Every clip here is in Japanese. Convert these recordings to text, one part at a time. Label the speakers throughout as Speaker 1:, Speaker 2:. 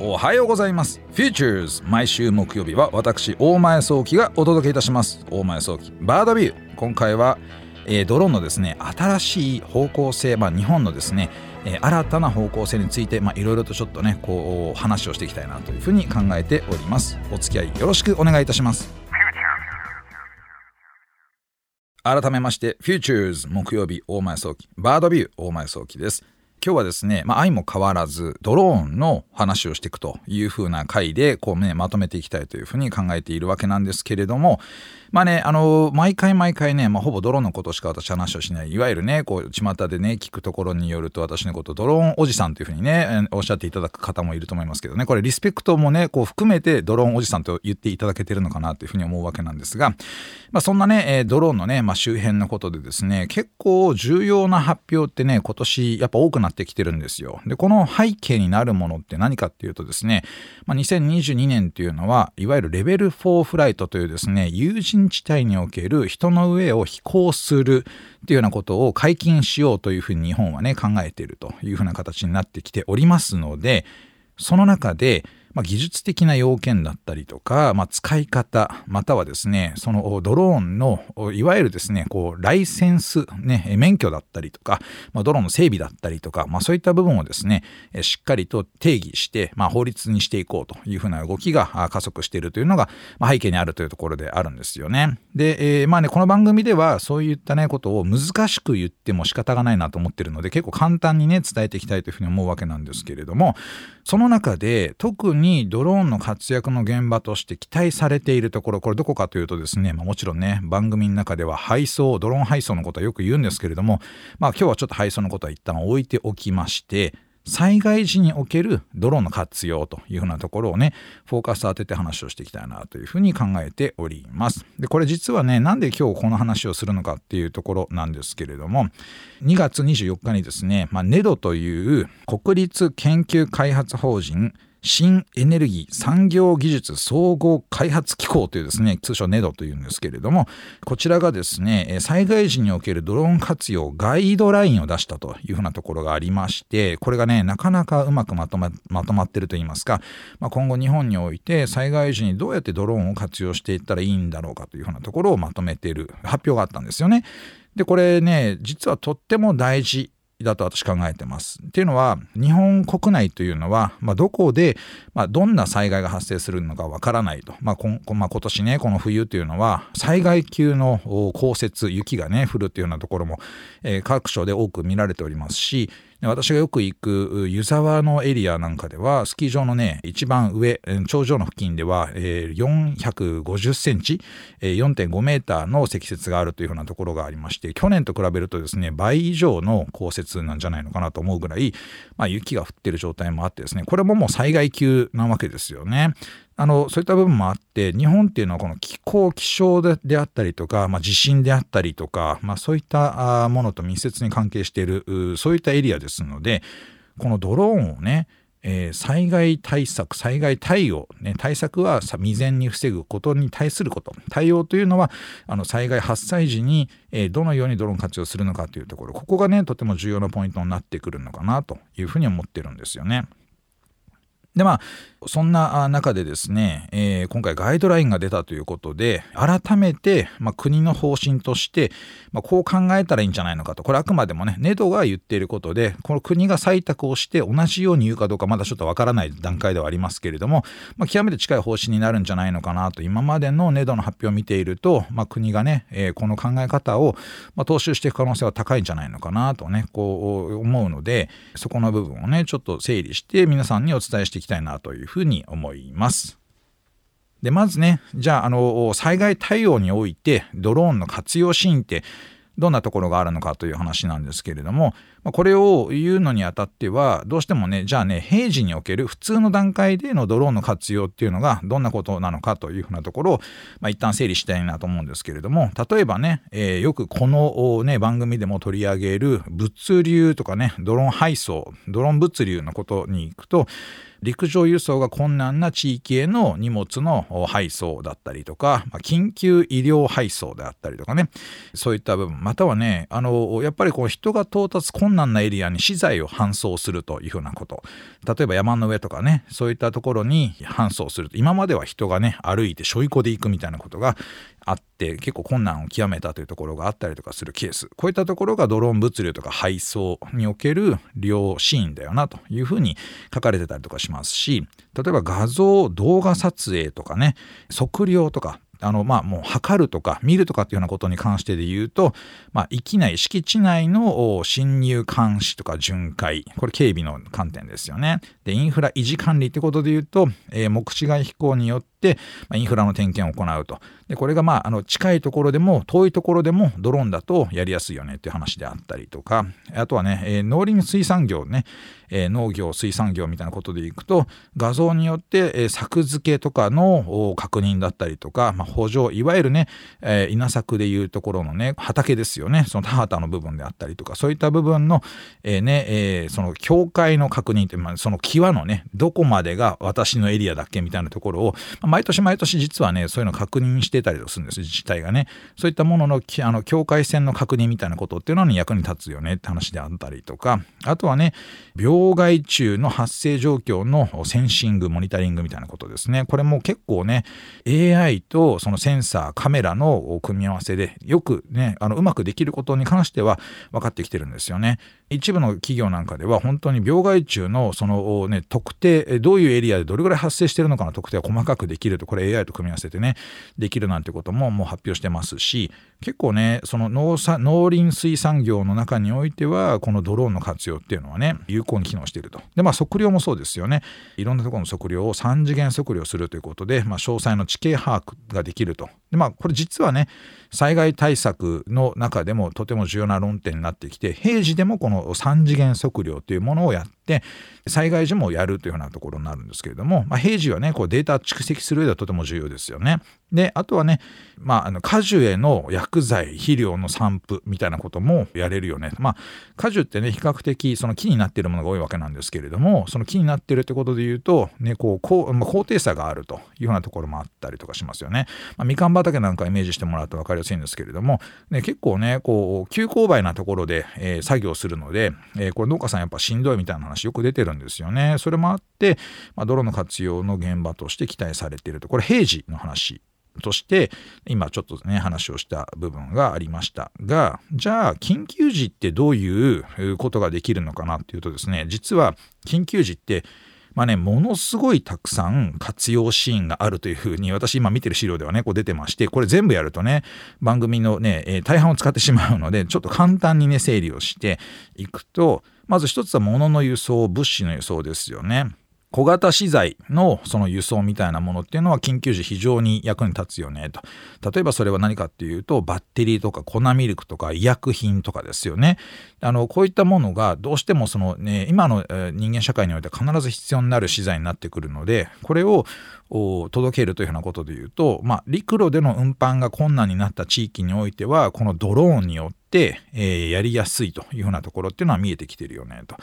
Speaker 1: おはようございます。Futures 毎週木曜日は私大前早期がお届けいたします。大前早期。バードビュー。今回は、えー、ドローンのですね新しい方向性、まあ、日本のですね、えー、新たな方向性についていろいろとちょっとねこう話をしていきたいなというふうに考えております。お付き合いよろしくお願いいたします。改めまして Futures 木曜日大前早期。バードビュー。大前早期です今日はですね、まあ、相も変わらずドローンの話をしていくというふうな回でこう、ね、まとめていきたいというふうに考えているわけなんですけれどもまあねあの毎回毎回ね、まあ、ほぼドローンのことしか私話をしないいわゆるねこう巷でね聞くところによると私のことドローンおじさんというふうにねおっしゃっていただく方もいると思いますけどね。これリスペクトもねこう含めてドローンおじさんと言っていただけてるのかなというふうに思うわけなんですが、まあ、そんなねドローンのね、まあ、周辺のことでですね結構重要な発表ってね今年やっぱ多くななってきてるんですよ。でこの背景になるものって何かっていうとですね、まあ、2022年っていうのはいわゆるレベル4フライトというですね有人地帯における人の上を飛行するっていうようなことを解禁しようというふうに日本はね考えているというふうな形になってきておりますのでその中でまあ、技術的な要件だったりとか、まあ、使い方、またはですね、そのドローンの、いわゆるですね、こう、ライセンス、ね、免許だったりとか、まあ、ドローンの整備だったりとか、まあ、そういった部分をですね、しっかりと定義して、まあ、法律にしていこうというふうな動きが加速しているというのが、まあ、背景にあるというところであるんですよね。で、えー、まあね、この番組ではそういったね、ことを難しく言っても仕方がないなと思ってるので、結構簡単にね、伝えていきたいというふうに思うわけなんですけれども、その中で特ににドローンの活躍の現場として期待されているところこれどこかというとですね、まあ、もちろんね番組の中では配送ドローン配送のことはよく言うんですけれどもまあ今日はちょっと配送のことは一旦置いておきまして災害時におけるドローンの活用というふうなところをねフォーカス当てて話をしていきたいなというふうに考えております。でこれ実はねなんで今日この話をするのかっていうところなんですけれども2月24日にですね、まあ、NEDO という国立研究開発法人新エネルギー産業技術総合開発機構というですね通称 NEDO というんですけれどもこちらがですね災害時におけるドローン活用ガイドラインを出したというふうなところがありましてこれがねなかなかうまくまとままとまってるといいますか、まあ、今後日本において災害時にどうやってドローンを活用していったらいいんだろうかというふうなところをまとめている発表があったんですよね。でこれね実はとっても大事だと私考えてます。っていうのは日本国内というのは、まあ、どこで、まあ、どんな災害が発生するのかわからないと、まあこまあ、今年ねこの冬というのは災害級の降雪雪がね降るというようなところも、えー、各所で多く見られておりますし私がよく行く湯沢のエリアなんかではスキー場のね一番上頂上の付近では、えー、450センチ、えー、4.5メーターの積雪があるというふうなところがありまして去年と比べるとですね倍以上の降雪なんじゃないのかなと思うぐらい、まあ、雪が降ってる状態もあってですねこれももう災害級なわけですよね。あのそういった部分もあって日本っていうのはこの気候気象であったりとか、まあ、地震であったりとか、まあ、そういったものと密接に関係しているそういったエリアですのでこのドローンをねえー、災害対策災害対応、ね、対策は未然に防ぐことに対すること対応というのはあの災害発災時に、えー、どのようにドローン活用するのかというところここがねとても重要なポイントになってくるのかなというふうに思ってるんですよね。でまあそんな中でですね、えー、今回ガイドラインが出たということで改めて、まあ、国の方針として、まあ、こう考えたらいいんじゃないのかと。これあくまでもねネドが言っていることでこの国が採択をして同じように言うかどうかまだちょっとわからない段階ではありますけれども、まあ、極めて近い方針になるんじゃないのかなと。今までのネドの発表を見ていると、まあ、国がね、えー、この考え方を、まあ、踏襲していく可能性は高いんじゃないのかなとねこう思うのでそこの部分をねちょっと整理して皆さんにお伝えしていきたいなというふうに思います。でまずねじゃああの災害対応においてドローンの活用シーンってどんなところがあるのかという話なんですけれどもこれを言うのにあたってはどうしてもねじゃあね平時における普通の段階でのドローンの活用っていうのがどんなことなのかというふうなところを、まあ、一旦整理したいなと思うんですけれども例えばね、えー、よくこの、ね、番組でも取り上げる物流とかねドローン配送ドローン物流のことに行くと陸上輸送が困難な地域への荷物の配送だったりとか、まあ、緊急医療配送であったりとかね。そういった部分またはねあのやっぱりこう人が到達困難なエリアに資材を搬送するというふうなこと。例えば山の上とかねそういったところに搬送すると今までは人がね歩いてしょいこで行くみたいなことがあって結構困難を極めたというところがあったりとかするケース。こういったところがドローン物流とか配送における両シーンだよなというふうに書かれてたりとかしますし例えば画像動画撮影とかね測量とかあのまあもう測るとか見るとかっていうようなことに関してで言うと、まあ、域内敷地内の侵入監視とか巡回。これ警備の観点ですよね。でインフラ維持管理ってことで言うと、えー、目視外飛行によって、ま、インフラの点検を行うと。でこれがまああの近いところでも遠いところでもドローンだとやりやすいよねっていう話であったりとか。あとはね、えー、農林水産業ね、えー、農業水産業みたいなことでいくと画像によって、え、作付けとかの確認だったりとか、まあ、補助いわゆるね、えー、稲作でいうところのね畑ですよねその田畑の部分であったりとかそういった部分の、えー、ねえー、その境界の確認って、まあ、その際のねどこまでが私のエリアだっけみたいなところを、まあ、毎年毎年実はねそういうの確認してたりするんです自治体がねそういったもののあの境界線の確認みたいなことっていうのに役に立つよねって話であったりとかあとはね病害虫の発生状況のセンシングモニタリングみたいなことですねこれも結構ね AI とそのセンサーカメラの組み合わせでよくねあのうまくできることに関しては分かってきてるんですよね。一部の企業なんかでは本当に病害虫のそのね特定どういうエリアでどれぐらい発生してるのかの特定を細かくできると。これ AI と組み合わせてねできるなんてことももう発表してますし結構ねその農農林水産業の中においてはこのドローンの活用っていうのはね有効に機能していると。でまあ測量もそうですよね。いろんなところの測量を3次元測量するということで、まあ、詳細の地形把握ができると。でまあこれ実はね災害対策の中でもとても重要な論点になってきて平時でもこの3次元測量というものをやって災害時もやるというようなところになるんですけれども、まあ、平時はねこうデータ蓄積する上ではとても重要ですよね。であとはね、まあ、あの果樹への薬剤肥料の散布みたいなこともやれるよね。まあ果樹ってね比較的その木になっているものが多いわけなんですけれどもその木になっているってことで言うと、ね、こう高,、まあ、高低差があるというようなところもあったりとかしますよね。まあ、みかん畑なんかイメージしてもらうと分かりやすいんですけれども、ね、結構ねこう急勾配なところで、えー、作業するので、えー、これ農家さんやっぱしんどいみたいな話よく出てるんですよね。それもあって、まあ、泥の活用の現場として期待されているとこれ平時の話として今ちょっとね話をした部分がありましたがじゃあ緊急時ってどういうことができるのかなっていうとですね実は緊急時ってまあね、ものすごいたくさん活用シーンがあるというふうに、私今見てる資料ではね、こう出てまして、これ全部やるとね、番組のね、えー、大半を使ってしまうので、ちょっと簡単にね、整理をしていくと、まず一つは物の輸送、物資の輸送ですよね。小型資材のその輸送みたいなものっていうのは緊急時非常に役に立つよねと。例えばそれは何かっていうとバッテリーとか粉ミルクとか医薬品とかですよね。あのこういったものがどうしてもそのね今の人間社会において必ず必要になる資材になってくるのでこれを届けるというようなことでいうと、まあ、陸路での運搬が困難になった地域においてはこのドローンによって、えー、やりやすいというようなところっていうのは見えてきてるよねと。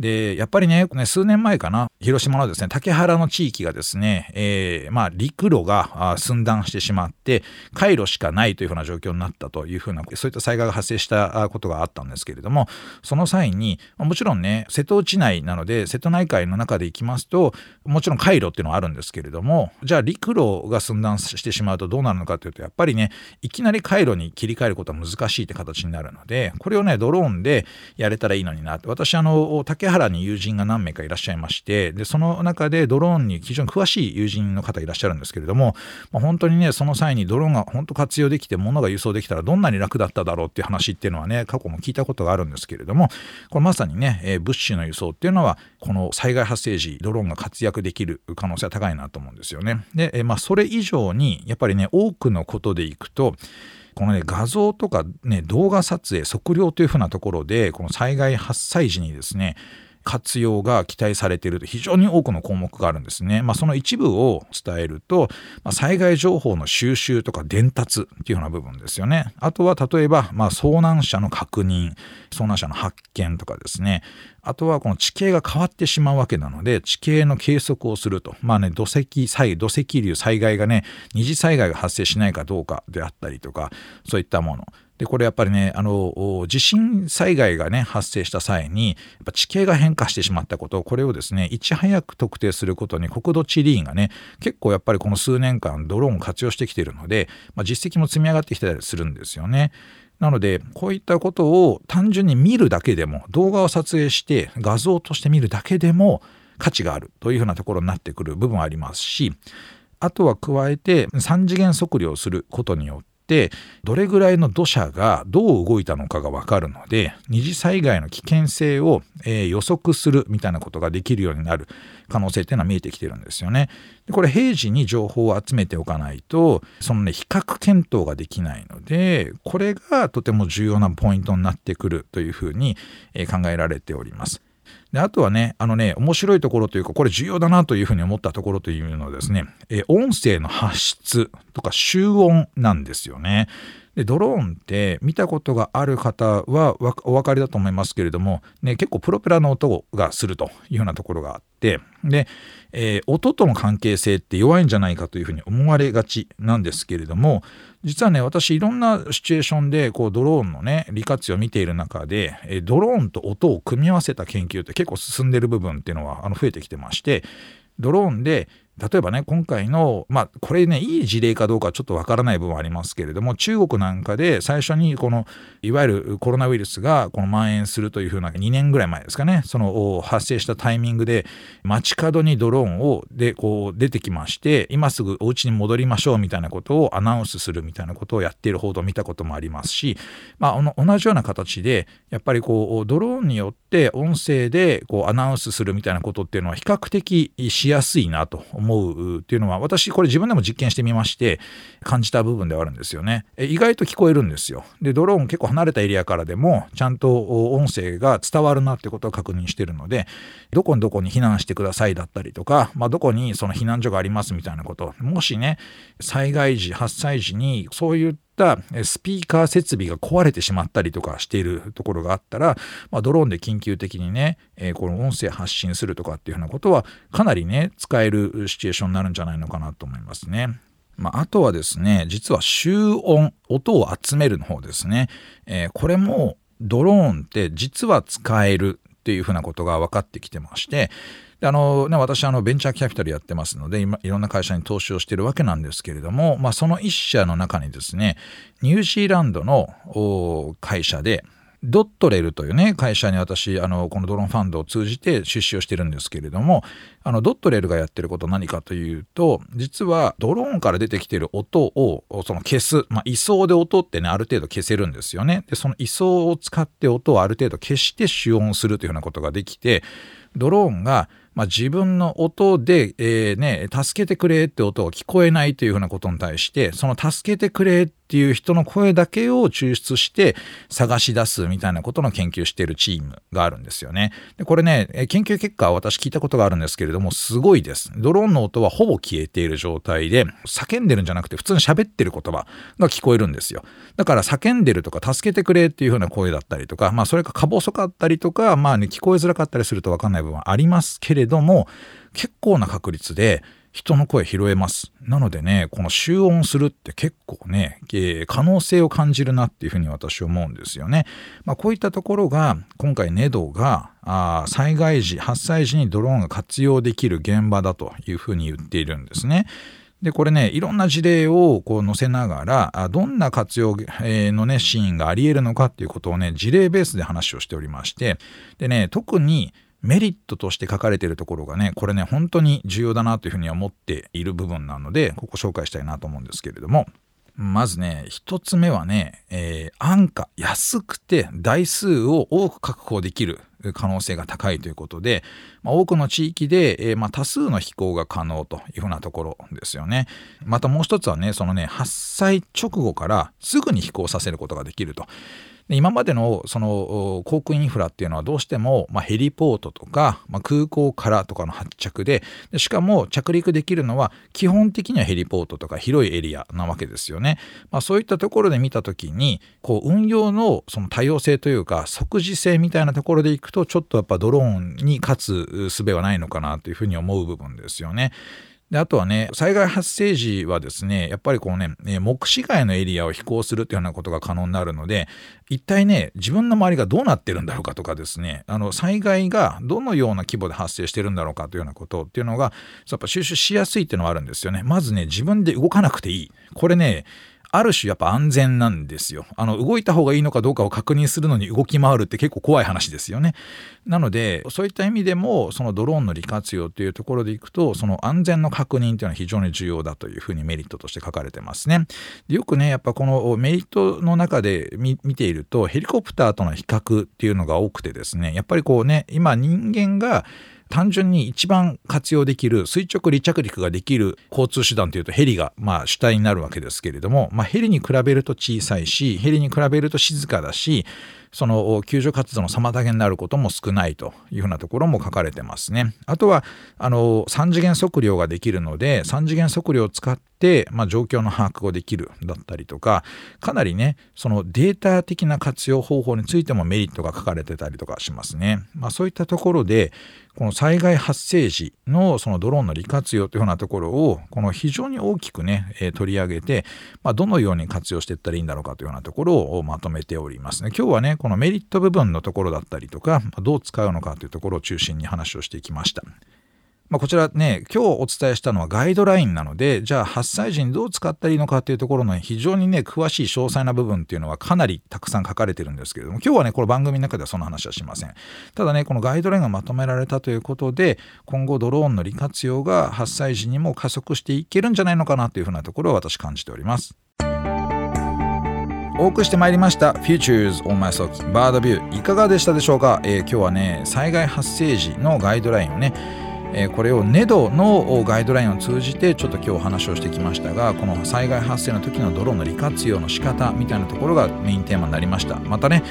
Speaker 1: で、やっぱりね、数年前かな、広島のですね、竹原の地域がですね、えー、まあ、陸路が寸断してしまって、回路しかないというふうな状況になったというふうな、そういった災害が発生したことがあったんですけれども、その際に、もちろんね、瀬戸内内なので、瀬戸内海の中で行きますと、もちろん回路っていうのはあるんですけれども、じゃあ陸路が寸断してしまうとどうなるのかというと、やっぱりね、いきなり回路に切り替えることは難しいって形になるので、これをね、ドローンでやれたらいいのになって、私、あの、竹原に友人が何名かいらっしゃいましてでその中でドローンに非常に詳しい友人の方いらっしゃるんですけれども、まあ、本当にねその際にドローンが本当活用できて物が輸送できたらどんなに楽だっただろうっていう話っていうのはね過去も聞いたことがあるんですけれどもこれまさにね、えー、物資の輸送っていうのはこの災害発生時ドローンが活躍できる可能性は高いなと思うんですよね。で、えー、まあ、それ以上にやっぱりね多くのことでいくとこのね画像とかね動画撮影測量というふうなところでこの災害発災時にですね活用が期待されていると非常に多くの項目があるんですね。まあ、その一部を伝えると、まあ、災害情報の収集とか伝達っていうような部分ですよね。あとは例えば、まあ、遭難者の確認、遭難者の発見とかですね。あとはこの地形が変わってしまうわけなので、地形の計測をすると。まあね、土石災、土石流災害がね、二次災害が発生しないかどうかであったりとか、そういったもの。でこれやっぱりねあの地震災害がね発生した際にやっぱ地形が変化してしまったことこれをですねいち早く特定することに国土地理院がね結構やっぱりこの数年間ドローンを活用してきているので、まあ、実績も積み上がってきたりするんですよね。なのでこういったことを単純に見るだけでも動画を撮影して画像として見るだけでも価値があるというふうなところになってくる部分はありますしあとは加えて3次元測量することによってってどれぐらいの土砂がどう動いたのかが分かるので二次災害の危険性を、えー、予測するみたいなことができるようになる可能性っていうのは見えてきてるんですよね。でこれ平時に情報を集めておかないとそのね比較検討ができないのでこれがとても重要なポイントになってくるというふうに、え、考えられております。であとはね、あのね、面白いところというか、これ重要だなというふうに思ったところというのはですね、え音声の発出とか集音なんですよね。でドローンって見たことがある方はお分かりだと思いますけれども、ね、結構プロペラの音がするというようなところがあってで、えー、音との関係性って弱いんじゃないかというふうに思われがちなんですけれども実はね私いろんなシチュエーションでこうドローンのね利活用を見ている中で、えー、ドローンと音を組み合わせた研究って結構進んでる部分っていうのはあの増えてきてましてドローンで例えばね今回のまあこれねいい事例かどうかちょっとわからない部分はありますけれども中国なんかで最初にこのいわゆるコロナウイルスがこの蔓延するというふうな2年ぐらい前ですかねその発生したタイミングで街角にドローンをでこう出てきまして今すぐお家に戻りましょうみたいなことをアナウンスするみたいなことをやっている報道を見たこともありますし、まあ、同じような形でやっぱりこうドローンによって音声でこうアナウンスするみたいなことっていうのは比較的しやすいなと思思うっていうのは私これ自分でも実験してみまして感じた部分ではあるんですよね。意外と聞こえるんですよ。でドローン結構離れたエリアからでもちゃんと音声が伝わるなってことを確認してるのでどこにどこに避難してくださいだったりとか、まあ、どこにその避難所がありますみたいなこともしね災害時発災時にそういったスピーカー設備が壊れてしまったりとかしているところがあったら、まあ、ドローンで緊急的にね、えー、この音声発信するとかっていうふうなことはかなりね使えるシチュエーションになるんじゃないのかなと思いますね。まあ、あとはですね実は集音音を集めるの方ですね、えー、これもドローンって実は使えるっていうふうなことが分かってきてましてであのね、私あのベンチャーキャピタルやってますので今いろんな会社に投資をしているわけなんですけれども、まあ、その一社の中にですねニュージーランドの会社でドットレルというね会社に私あのこのドローンファンドを通じて出資をしてるんですけれどもあのドットレルがやってること何かというと実はドローンから出てきてる音をその消す、まあ、位相で音ってねある程度消せるんですよね。でその位相を使って音をある程度消して主音するというようなことができてドローンがまあ、自分の音で、えー、ね、助けてくれって音が聞こえないというふうなことに対して、その助けてくれっていう人の声だけを抽出して探し出すみたいなことの研究しているチームがあるんですよね。でこれね、研究結果は私聞いたことがあるんですけれども、すごいです。ドローンの音はほぼ消えている状態で、叫んでるんじゃなくて普通に喋ってる言葉が聞こえるんですよ。だから叫んでるとか助けてくれっていうふうな声だったりとか、まあそれがか細かったりとか、まあね、聞こえづらかったりするとわかんない部分はありますけれども、結構な確率で人の声拾えます。なのでね、この集音するって結構ね、えー、可能性を感じるなっていうふうに私思うんですよね。まあ、こういったところが、今回ネドがあ災害時、発災時にドローンが活用できる現場だというふうに言っているんですね。で、これね、いろんな事例をこう載せながら、どんな活用のね、シーンがあり得るのかっていうことをね、事例ベースで話をしておりまして、でね、特にメリットとして書かれているところがね、これね、本当に重要だなというふうに思っている部分なので、ここ紹介したいなと思うんですけれども、まずね、一つ目はね、えー、安価、安くて台数を多く確保できる可能性が高いということで、まあ、多くの地域で、えー、まあ、多数の飛行が可能というふうなところですよね。またもう一つはね、そのね、発災直後からすぐに飛行させることができると。今までのその航空インフラっていうのはどうしても、まあ、ヘリポートとか、まあ、空港からとかの発着ででしかも着陸できるのは基本的にはヘリポートとか広いエリアなわけですよね。まあ、そういったところで見た時にこう運用のその多様性というか即時性みたいなところでいくとちょっとやっぱドローンに勝つ術はないのかなというふうに思う部分ですよね。であとはね災害発生時はですねやっぱりこうね目視外のエリアを飛行するというようなことが可能になるので一体ね自分の周りがどうなってるんだろうかとかですねあの災害がどのような規模で発生してるんだろうかというようなことっていうのがやっぱ収集しやすいっていうのはあるんですよね。まずね自分で動かなくていい。これねある種やっぱ安全なんですよ。あの動いた方がいいのかどうかを確認するのに動き回るって結構怖い話ですよね。なのでそういった意味でもそのドローンの利活用っていうところでいくとその安全の確認っていうのは非常に重要だというふうにメリットとして書かれてますね。でよくねやっぱこのメリットの中で見ているとヘリコプターとの比較っていうのが多くてですねやっぱりこうね今人間が単純に一番活用できる垂直離着陸ができる交通手段というとヘリがまあ主体になるわけですけれども、まあ、ヘリに比べると小さいしヘリに比べると静かだしその救助活動の妨げになることも少ないというふうなところも書かれてますね。あとはあの3次元測量ができるので3次元測量を使って、まあ、状況の把握をできるだったりとかかなりねそのデータ的な活用方法についてもメリットが書かれてたりとかしますね。まあ、そういったところでこの災害発生時のそのドローンの利活用というようなところをこの非常に大きくね、え取り上げて、まあ、どのように活用していったらいいんだろうかというようなところをまとめておりますね。今日はねこのメリット部分のところだったりとかどう使うのかというところを中心に話をしていきました。まあ、こちらね今日お伝えしたのはガイドラインなのでじゃあ発災時にどう使ったらいいのかっていうところの非常にね詳しい詳細な部分っていうのはかなりたくさん書かれてるんですけれども今日はねこの番組の中ではその話はしませんただねこのガイドラインがまとめられたということで今後ドローンの利活用が発災時にも加速していけるんじゃないのかなというふうなところを私感じておりますお送りしてまいりました。Futures on My 早期バードビューいかがでしたでしょうか、えー、今日はね災害発生時のガイドラインをねえ、これを NEDO のガイドラインを通じてちょっと今日お話をしてきましたがこの災害発生の時のドローンの利活用の仕方みたいなところがメインテーマになりました。またね、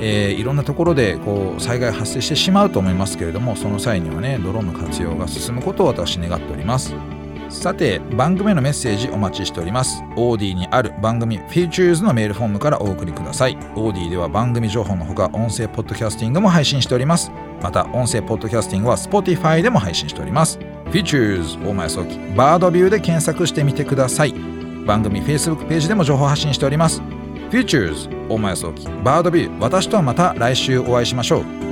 Speaker 1: えー、いろんなところでこう災害発生してしまうと思いますけれどもその際にはねドローンの活用が進むことを私願っております。さて番組へのメッセージお待ちしております。OD にある番組 Features のメールフォームからお送りください。OD では番組情報のほか音声ポッドキャスティングも配信しております。また音声ポッドキャスティングは Spotify でも配信しております。Features 大前早期バードビューで検索してみてください。番組 Facebook ページでも情報発信しております。Futures 大前早期バードビュー私とはまた来週お会いしましょう。